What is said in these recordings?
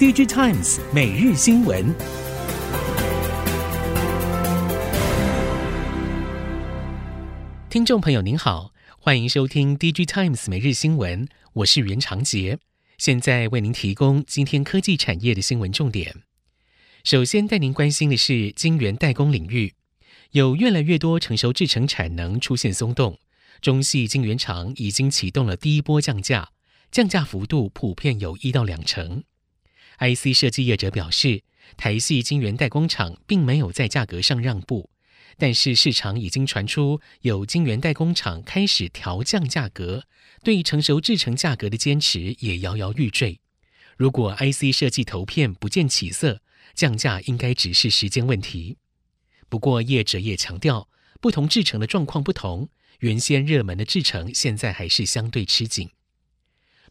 DigiTimes 每日新闻，听众朋友您好，欢迎收听 DigiTimes 每日新闻，我是袁长杰，现在为您提供今天科技产业的新闻重点。首先带您关心的是晶圆代工领域，有越来越多成熟制程产能出现松动，中系晶圆厂已经启动了第一波降价，降价幅度普遍有一到两成。IC 设计业者表示，台系晶圆代工厂并没有在价格上让步，但是市场已经传出有晶圆代工厂开始调降价格，对成熟制程价格的坚持也摇摇欲坠。如果 IC 设计投片不见起色，降价应该只是时间问题。不过业者也强调，不同制程的状况不同，原先热门的制程现在还是相对吃紧。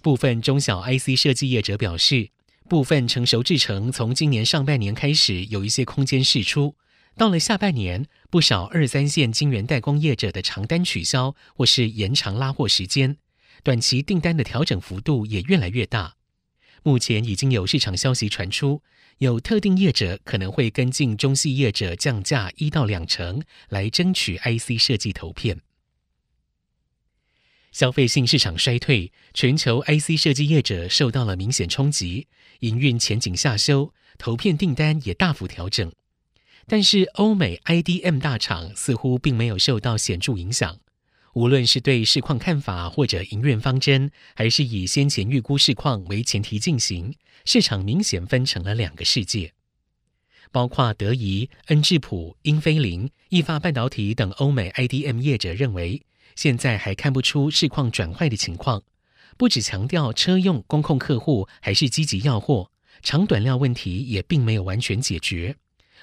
部分中小 IC 设计业者表示，部分成熟制程从今年上半年开始有一些空间释出，到了下半年，不少二三线晶圆代工业者的长单取消或是延长拉货时间，短期订单的调整幅度也越来越大。目前已经有市场消息传出，有特定业者可能会跟进中矽业者降价一到两成，来争取 IC 设计投片。消费性市场衰退，全球 IC 设计业者受到了明显冲击，营运前景下修，投片订单也大幅调整。但是欧美 IDM 大厂似乎并没有受到显著影响，无论是对市况看法或者营运方针，还是以先前预估市况为前提进行，市场明显分成了两个世界。包括德仪、恩智浦、英飞凌、意法半导体等欧美 IDM 业者认为。现在还看不出市况转坏的情况，不只强调车用工控客户还是积极要货，长短料问题也并没有完全解决，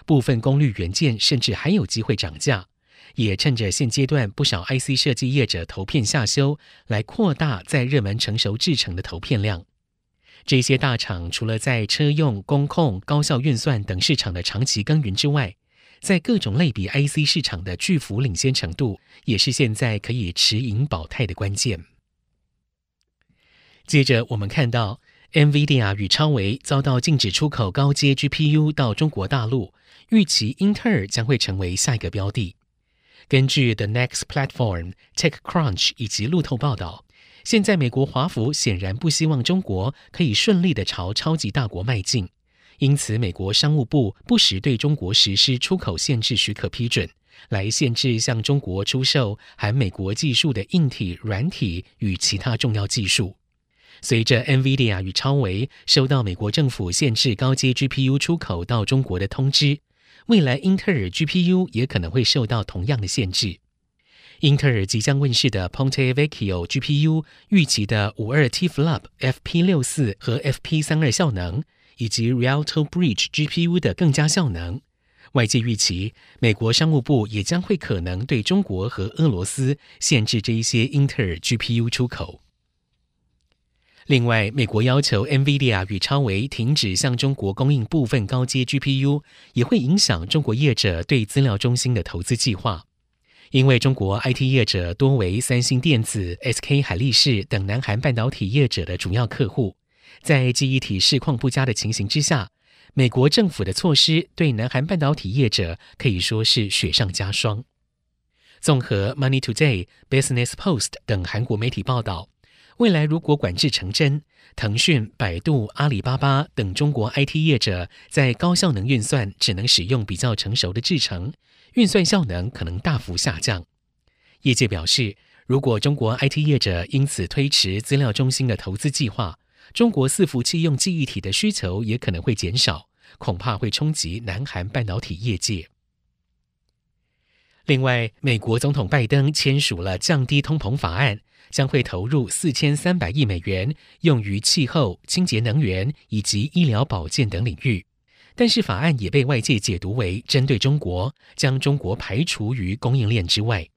部分功率元件甚至还有机会涨价，也趁着现阶段不少 IC 设计业者投片下修，来扩大在热门成熟制程的投片量。这些大厂除了在车用、工控、高效运算等市场的长期耕耘之外，在各种类比 IC 市场的巨幅领先程度，也是现在可以持盈保泰的关键。接着，我们看到 NVIDIA 与超维遭到禁止出口高阶 GPU 到中国大陆，预期英特尔将会成为下一个标的。根据 The Next Platform、TechCrunch 以及路透报道，现在美国华府显然不希望中国可以顺利的朝超级大国迈进。因此，美国商务部不时对中国实施出口限制许可批准，来限制向中国出售含美国技术的硬体、软体与其他重要技术。随着 NVIDIA 与超维收到美国政府限制高阶 GPU 出口到中国的通知，未来英特尔 GPU 也可能会受到同样的限制。英特尔即将问世的 Ponte Vecchio GPU 预期的五二 T-Flop FP 六四和 FP 三二效能。以及 Rialto Bridge GPU 的更加效能，外界预期美国商务部也将会可能对中国和俄罗斯限制这一些英特尔 GPU 出口。另外，美国要求 NVIDIA 与超维停止向中国供应部分高阶 GPU，也会影响中国业者对资料中心的投资计划，因为中国 IT 业者多为三星电子、SK 海力士等南韩半导体业者的主要客户。在记忆体市况不佳的情形之下，美国政府的措施对南韩半导体业者可以说是雪上加霜。综合 Money Today、Business Post 等韩国媒体报道，未来如果管制成真，腾讯、百度、阿里巴巴等中国 IT 业者在高效能运算只能使用比较成熟的制程，运算效能可能大幅下降。业界表示，如果中国 IT 业者因此推迟资料中心的投资计划，中国伺服器用记忆体的需求也可能会减少，恐怕会冲击南韩半导体业界。另外，美国总统拜登签署了降低通膨法案，将会投入四千三百亿美元，用于气候、清洁能源以及医疗保健等领域。但是，法案也被外界解读为针对中国，将中国排除于供应链之外。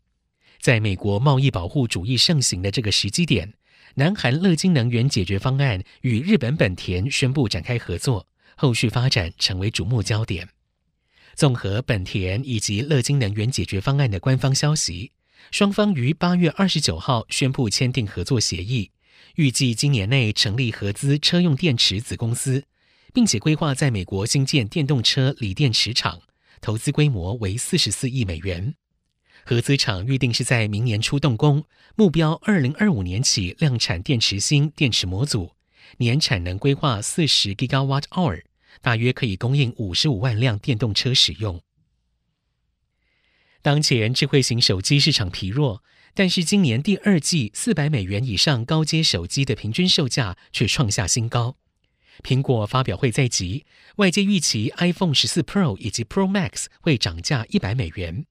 在美国贸易保护主义盛行的这个时机点。南韩乐金能源解决方案与日本本田宣布展开合作，后续发展成为瞩目焦点。综合本田以及乐金能源解决方案的官方消息，双方于八月二十九号宣布签订合作协议，预计今年内成立合资车用电池子公司，并且规划在美国新建电动车锂电池厂，投资规模为四十四亿美元。合资厂预定是在明年初动工，目标二零二五年起量产电池芯、电池模组，年产能规划四十 Gigawatt Hour，大约可以供应五十五万辆电动车使用。当前智慧型手机市场疲弱，但是今年第二季四百美元以上高阶手机的平均售价却创下新高。苹果发表会在即，外界预期 iPhone 十四 Pro 以及 Pro Max 会涨价一百美元，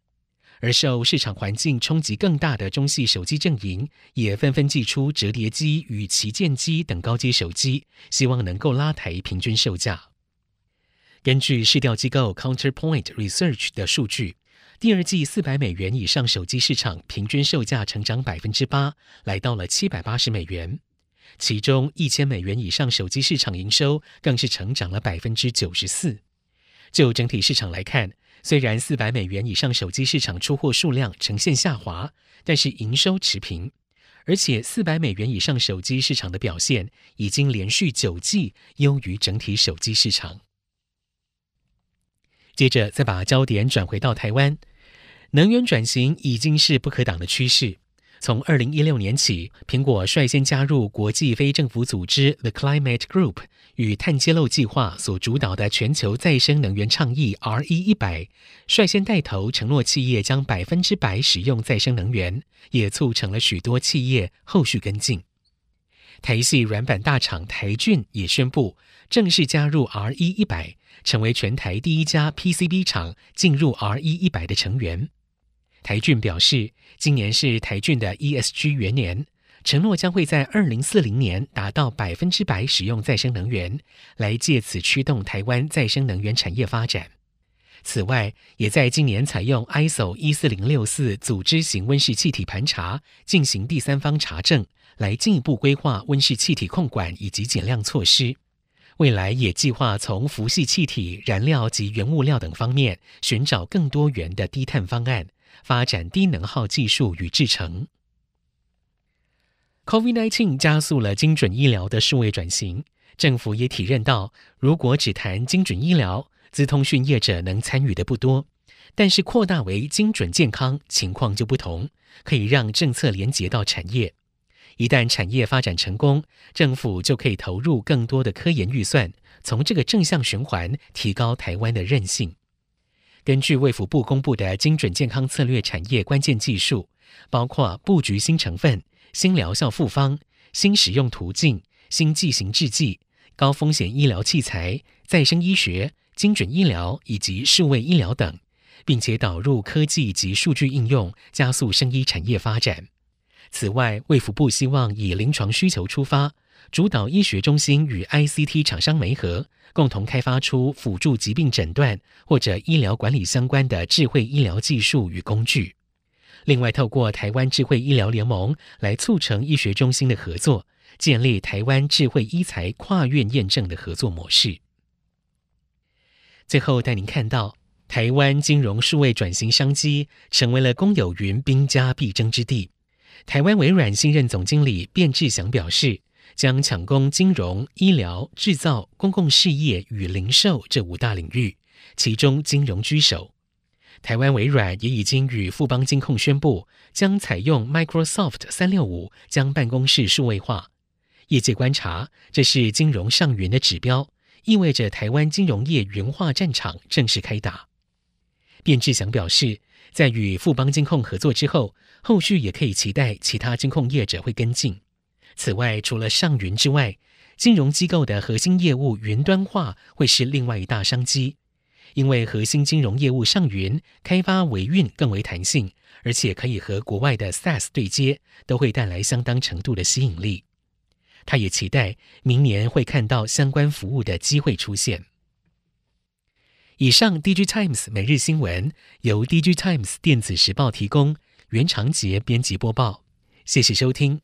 而受市场环境冲击更大的中系手机阵营也纷纷祭出折叠机与旗舰机等高阶手机，希望能够拉抬平均售价。根据市调机构 Counterpoint Research 的数据，第二季四百美元以上手机市场平均售价成长百分之八，来到了七百八十美元。其中一千美元以上手机市场营收更是成长了百分之九十四。就整体市场来看，虽然四百美元以上手机市场出货数量呈现下滑，但是营收持平，而且四百美元以上手机市场的表现已经连续九季优于整体手机市场。接着再把焦点转回到台湾，能源转型已经是不可挡的趋势。从二零一六年起，苹果率先加入国际非政府组织 The Climate Group 与碳揭露计划所主导的全球再生能源倡议 RE100，率先带头承诺企业将百分之百使用再生能源，也促成了许多企业后续跟进。台系软板大厂台俊也宣布正式加入 RE100，成为全台第一家 PCB 厂进入 RE100 的成员。台郡表示，今年是台郡的 ESG 元年，承诺将会在二零四零年达到百分之百使用再生能源，来借此驱动台湾再生能源产业发展。此外，也在今年采用 ISO 一四零六四组织型温室气体盘查进行第三方查证，来进一步规划温室气体控管以及减量措施。未来也计划从氟系气体、燃料及原物料等方面寻找更多元的低碳方案。发展低能耗技术与制程。COVID-19 加速了精准医疗的数位转型，政府也体认到，如果只谈精准医疗，资通讯业者能参与的不多；但是扩大为精准健康，情况就不同，可以让政策连接到产业。一旦产业发展成功，政府就可以投入更多的科研预算，从这个正向循环提高台湾的韧性。根据卫福部公布的精准健康策略产业关键技术，包括布局新成分、新疗效复方、新使用途径、新剂型制剂、高风险医疗器材、再生医学、精准医疗以及数位医疗等，并且导入科技及数据应用，加速生医产业发展。此外，卫福部希望以临床需求出发，主导医学中心与 ICT 厂商媒合，共同开发出辅助疾病诊断或者医疗管理相关的智慧医疗技术与工具。另外，透过台湾智慧医疗联盟来促成医学中心的合作，建立台湾智慧医材跨院验证的合作模式。最后带您看到，台湾金融数位转型商机成为了公有云兵家必争之地。台湾微软新任总经理卞志祥表示，将抢攻金融、医疗、制造、公共事业与零售这五大领域，其中金融居首。台湾微软也已经与富邦金控宣布，将采用 Microsoft 三六五将办公室数位化。业界观察，这是金融上云的指标，意味着台湾金融业云化战场正式开打。卞志祥表示，在与富邦金控合作之后，后续也可以期待其他金控业者会跟进。此外，除了上云之外，金融机构的核心业务云端化会是另外一大商机。因为核心金融业务上云，开发维运更为弹性，而且可以和国外的 SaaS 对接，都会带来相当程度的吸引力。他也期待明年会看到相关服务的机会出现。以上，DIGITIMES 每日新闻由 DIGITIMES 电子时报提供，袁长杰编辑播报，谢谢收听。